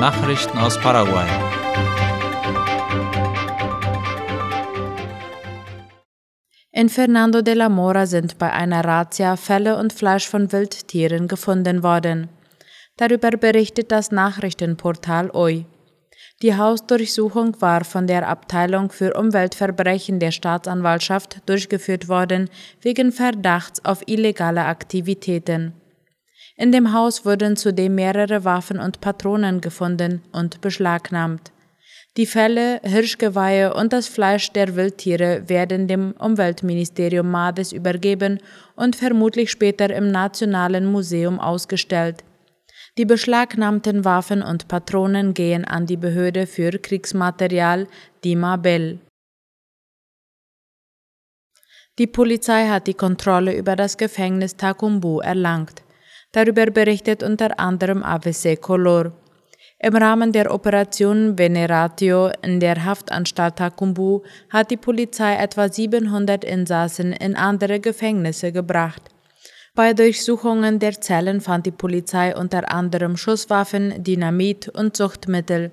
Nachrichten aus Paraguay. In Fernando de la Mora sind bei einer Razzia Felle und Fleisch von Wildtieren gefunden worden. Darüber berichtet das Nachrichtenportal OI. Die Hausdurchsuchung war von der Abteilung für Umweltverbrechen der Staatsanwaltschaft durchgeführt worden wegen Verdachts auf illegale Aktivitäten. In dem Haus wurden zudem mehrere Waffen und Patronen gefunden und beschlagnahmt. Die Felle, Hirschgeweihe und das Fleisch der Wildtiere werden dem Umweltministerium Mades übergeben und vermutlich später im Nationalen Museum ausgestellt. Die beschlagnahmten Waffen und Patronen gehen an die Behörde für Kriegsmaterial Dima Bell. Die Polizei hat die Kontrolle über das Gefängnis Takumbu erlangt. Darüber berichtet unter anderem ABC Color. Im Rahmen der Operation Veneratio in der Haftanstalt Takumbu hat die Polizei etwa 700 Insassen in andere Gefängnisse gebracht. Bei Durchsuchungen der Zellen fand die Polizei unter anderem Schusswaffen, Dynamit und Zuchtmittel.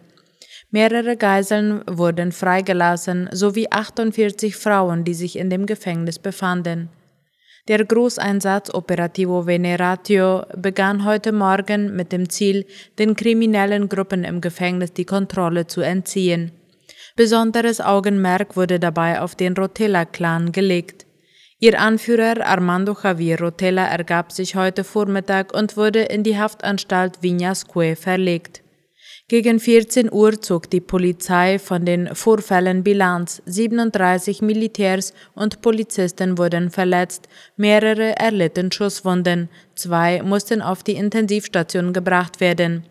Mehrere Geiseln wurden freigelassen sowie 48 Frauen, die sich in dem Gefängnis befanden. Der Großeinsatz Operativo Veneratio begann heute Morgen mit dem Ziel, den kriminellen Gruppen im Gefängnis die Kontrolle zu entziehen. Besonderes Augenmerk wurde dabei auf den Rotella-Clan gelegt. Ihr Anführer Armando Javier Rotella ergab sich heute Vormittag und wurde in die Haftanstalt Viñasque verlegt. Gegen 14 Uhr zog die Polizei von den Vorfällen Bilanz. 37 Militärs und Polizisten wurden verletzt, mehrere erlitten Schusswunden, zwei mussten auf die Intensivstation gebracht werden.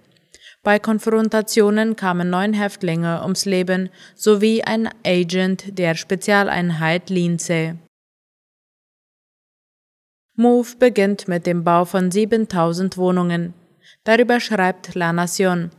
Bei Konfrontationen kamen neun Häftlinge ums Leben sowie ein Agent der Spezialeinheit Lince. MOVE beginnt mit dem Bau von 7000 Wohnungen. Darüber schreibt La Nation.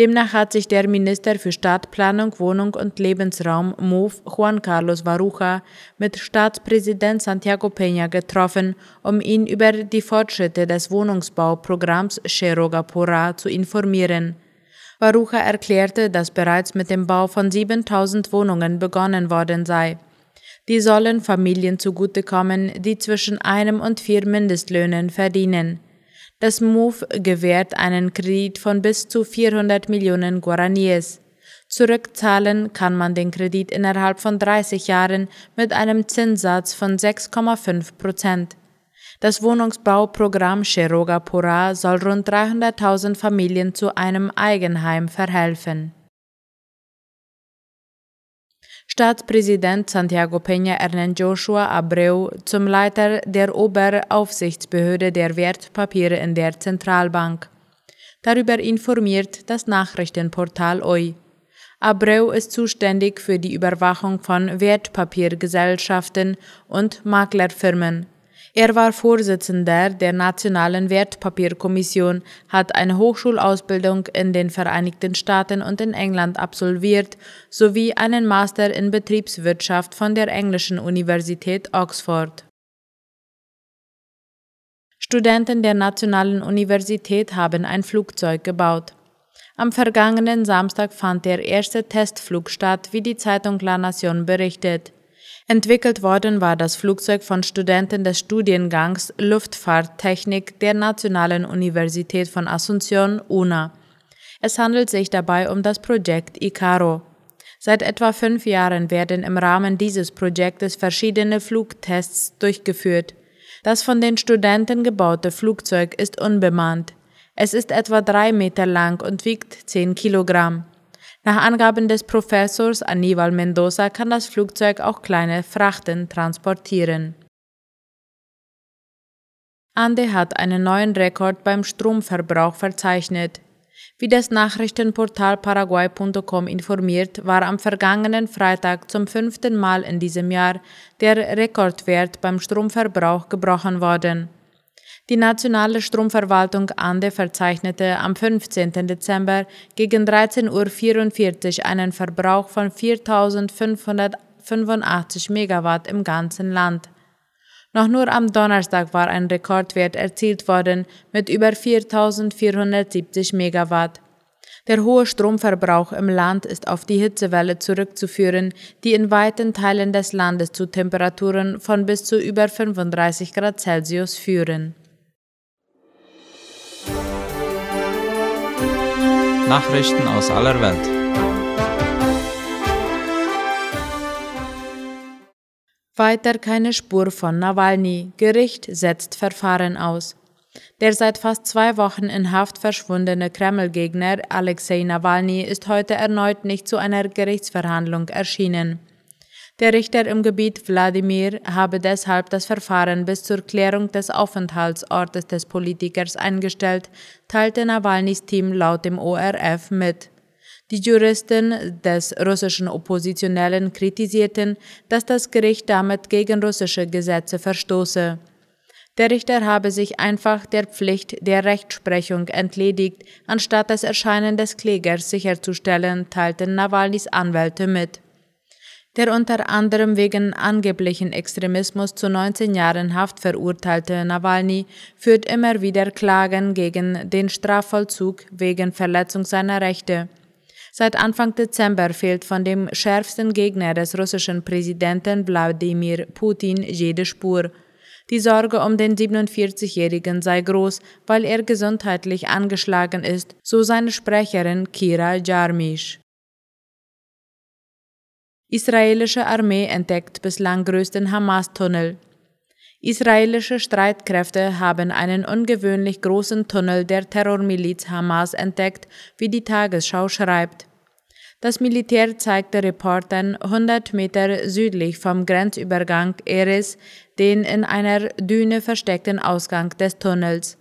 Demnach hat sich der Minister für Stadtplanung, Wohnung und Lebensraum MOVE Juan Carlos Varuja mit Staatspräsident Santiago Peña getroffen, um ihn über die Fortschritte des Wohnungsbauprogramms Cheroga Pora zu informieren. Varuja erklärte, dass bereits mit dem Bau von 7000 Wohnungen begonnen worden sei. Die sollen Familien zugutekommen, die zwischen einem und vier Mindestlöhnen verdienen. Das MOVE gewährt einen Kredit von bis zu 400 Millionen Guaraníes. Zurückzahlen kann man den Kredit innerhalb von 30 Jahren mit einem Zinssatz von 6,5 Prozent. Das Wohnungsbauprogramm Cheroga Pura soll rund 300.000 Familien zu einem Eigenheim verhelfen. Staatspräsident Santiago Peña ernennt Joshua Abreu zum Leiter der Oberaufsichtsbehörde der Wertpapiere in der Zentralbank. Darüber informiert das Nachrichtenportal OI. Abreu ist zuständig für die Überwachung von Wertpapiergesellschaften und Maklerfirmen. Er war Vorsitzender der Nationalen Wertpapierkommission, hat eine Hochschulausbildung in den Vereinigten Staaten und in England absolviert sowie einen Master in Betriebswirtschaft von der englischen Universität Oxford. Studenten der Nationalen Universität haben ein Flugzeug gebaut. Am vergangenen Samstag fand der erste Testflug statt, wie die Zeitung La Nation berichtet. Entwickelt worden war das Flugzeug von Studenten des Studiengangs Luftfahrttechnik der Nationalen Universität von Asunción, UNA. Es handelt sich dabei um das Projekt ICARO. Seit etwa fünf Jahren werden im Rahmen dieses Projektes verschiedene Flugtests durchgeführt. Das von den Studenten gebaute Flugzeug ist unbemannt. Es ist etwa drei Meter lang und wiegt zehn Kilogramm. Nach Angaben des Professors Aníbal Mendoza kann das Flugzeug auch kleine Frachten transportieren. Ande hat einen neuen Rekord beim Stromverbrauch verzeichnet. Wie das Nachrichtenportal Paraguay.com informiert, war am vergangenen Freitag zum fünften Mal in diesem Jahr der Rekordwert beim Stromverbrauch gebrochen worden. Die nationale Stromverwaltung Ande verzeichnete am 15. Dezember gegen 13.44 Uhr einen Verbrauch von 4.585 Megawatt im ganzen Land. Noch nur am Donnerstag war ein Rekordwert erzielt worden mit über 4.470 Megawatt. Der hohe Stromverbrauch im Land ist auf die Hitzewelle zurückzuführen, die in weiten Teilen des Landes zu Temperaturen von bis zu über 35 Grad Celsius führen. Nachrichten aus aller Welt. Weiter keine Spur von Nawalny. Gericht setzt Verfahren aus. Der seit fast zwei Wochen in Haft verschwundene Kreml-Gegner Alexei Nawalny ist heute erneut nicht zu einer Gerichtsverhandlung erschienen. Der Richter im Gebiet Wladimir habe deshalb das Verfahren bis zur Klärung des Aufenthaltsortes des Politikers eingestellt, teilte Nawalnys Team laut dem ORF mit. Die Juristen des russischen Oppositionellen kritisierten, dass das Gericht damit gegen russische Gesetze verstoße. Der Richter habe sich einfach der Pflicht der Rechtsprechung entledigt, anstatt das Erscheinen des Klägers sicherzustellen, teilten Nawalnys Anwälte mit. Der unter anderem wegen angeblichen Extremismus zu 19 Jahren Haft verurteilte Nawalny führt immer wieder Klagen gegen den Strafvollzug wegen Verletzung seiner Rechte. Seit Anfang Dezember fehlt von dem schärfsten Gegner des russischen Präsidenten Wladimir Putin jede Spur. Die Sorge um den 47-Jährigen sei groß, weil er gesundheitlich angeschlagen ist, so seine Sprecherin Kira Jarmisch. Israelische Armee entdeckt bislang größten Hamas-Tunnel. Israelische Streitkräfte haben einen ungewöhnlich großen Tunnel der Terrormiliz Hamas entdeckt, wie die Tagesschau schreibt. Das Militär zeigte Reportern 100 Meter südlich vom Grenzübergang Eris den in einer Düne versteckten Ausgang des Tunnels.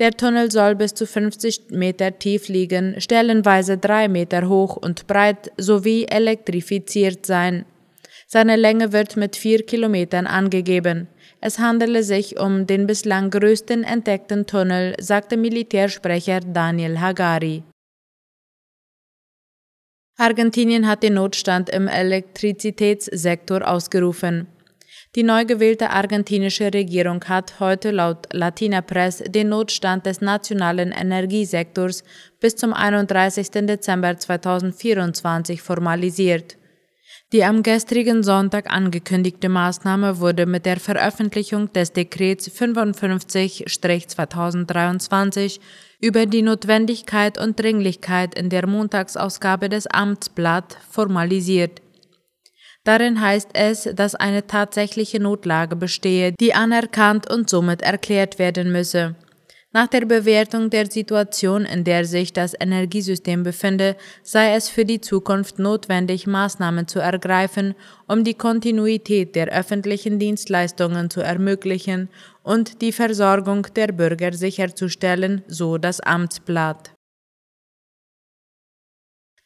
Der Tunnel soll bis zu 50 Meter tief liegen, stellenweise drei Meter hoch und breit sowie elektrifiziert sein. Seine Länge wird mit vier Kilometern angegeben. Es handele sich um den bislang größten entdeckten Tunnel, sagte Militärsprecher Daniel Hagari. Argentinien hat den Notstand im Elektrizitätssektor ausgerufen. Die neu gewählte argentinische Regierung hat heute laut Latina Press den Notstand des nationalen Energiesektors bis zum 31. Dezember 2024 formalisiert. Die am gestrigen Sonntag angekündigte Maßnahme wurde mit der Veröffentlichung des Dekrets 55-2023 über die Notwendigkeit und Dringlichkeit in der Montagsausgabe des Amtsblatt formalisiert. Darin heißt es, dass eine tatsächliche Notlage bestehe, die anerkannt und somit erklärt werden müsse. Nach der Bewertung der Situation, in der sich das Energiesystem befinde, sei es für die Zukunft notwendig, Maßnahmen zu ergreifen, um die Kontinuität der öffentlichen Dienstleistungen zu ermöglichen und die Versorgung der Bürger sicherzustellen, so das Amtsblatt.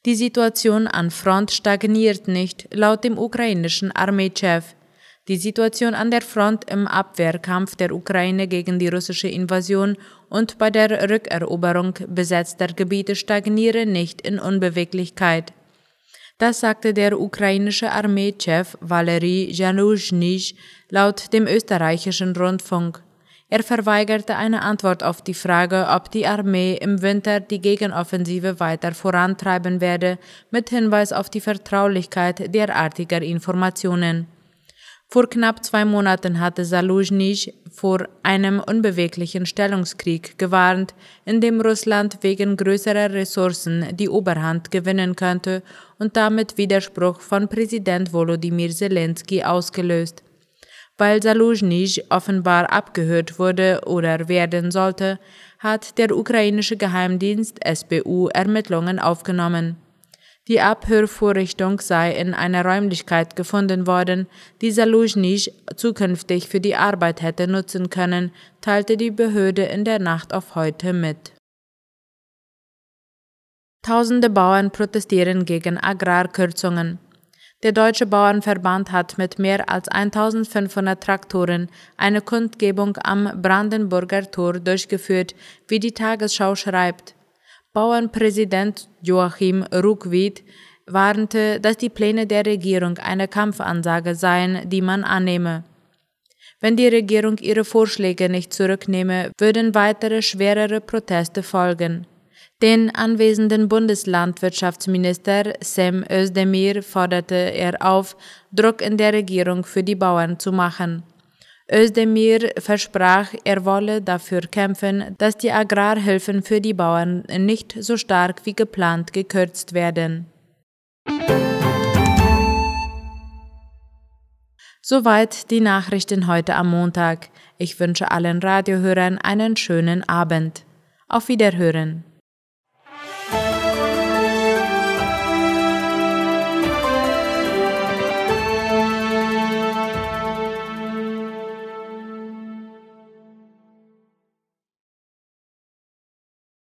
Die Situation an Front stagniert nicht, laut dem ukrainischen Armeechef. Die Situation an der Front im Abwehrkampf der Ukraine gegen die russische Invasion und bei der Rückeroberung besetzter Gebiete stagniere nicht in Unbeweglichkeit. Das sagte der ukrainische Armeechef Valery Januzhnij laut dem österreichischen Rundfunk. Er verweigerte eine Antwort auf die Frage, ob die Armee im Winter die Gegenoffensive weiter vorantreiben werde, mit Hinweis auf die Vertraulichkeit derartiger Informationen. Vor knapp zwei Monaten hatte Saluzhnij vor einem unbeweglichen Stellungskrieg gewarnt, in dem Russland wegen größerer Ressourcen die Oberhand gewinnen könnte und damit Widerspruch von Präsident Volodymyr Zelensky ausgelöst. Weil Saluzhnij offenbar abgehört wurde oder werden sollte, hat der ukrainische Geheimdienst SBU Ermittlungen aufgenommen. Die Abhörvorrichtung sei in einer Räumlichkeit gefunden worden, die Saluzhnij zukünftig für die Arbeit hätte nutzen können, teilte die Behörde in der Nacht auf heute mit. Tausende Bauern protestieren gegen Agrarkürzungen. Der Deutsche Bauernverband hat mit mehr als 1500 Traktoren eine Kundgebung am Brandenburger Tor durchgeführt, wie die Tagesschau schreibt. Bauernpräsident Joachim Ruckwied warnte, dass die Pläne der Regierung eine Kampfansage seien, die man annehme. Wenn die Regierung ihre Vorschläge nicht zurücknehme, würden weitere schwerere Proteste folgen. Den anwesenden Bundeslandwirtschaftsminister Sam Özdemir forderte er auf, Druck in der Regierung für die Bauern zu machen. Özdemir versprach, er wolle dafür kämpfen, dass die Agrarhilfen für die Bauern nicht so stark wie geplant gekürzt werden. Soweit die Nachrichten heute am Montag. Ich wünsche allen Radiohörern einen schönen Abend. Auf Wiederhören.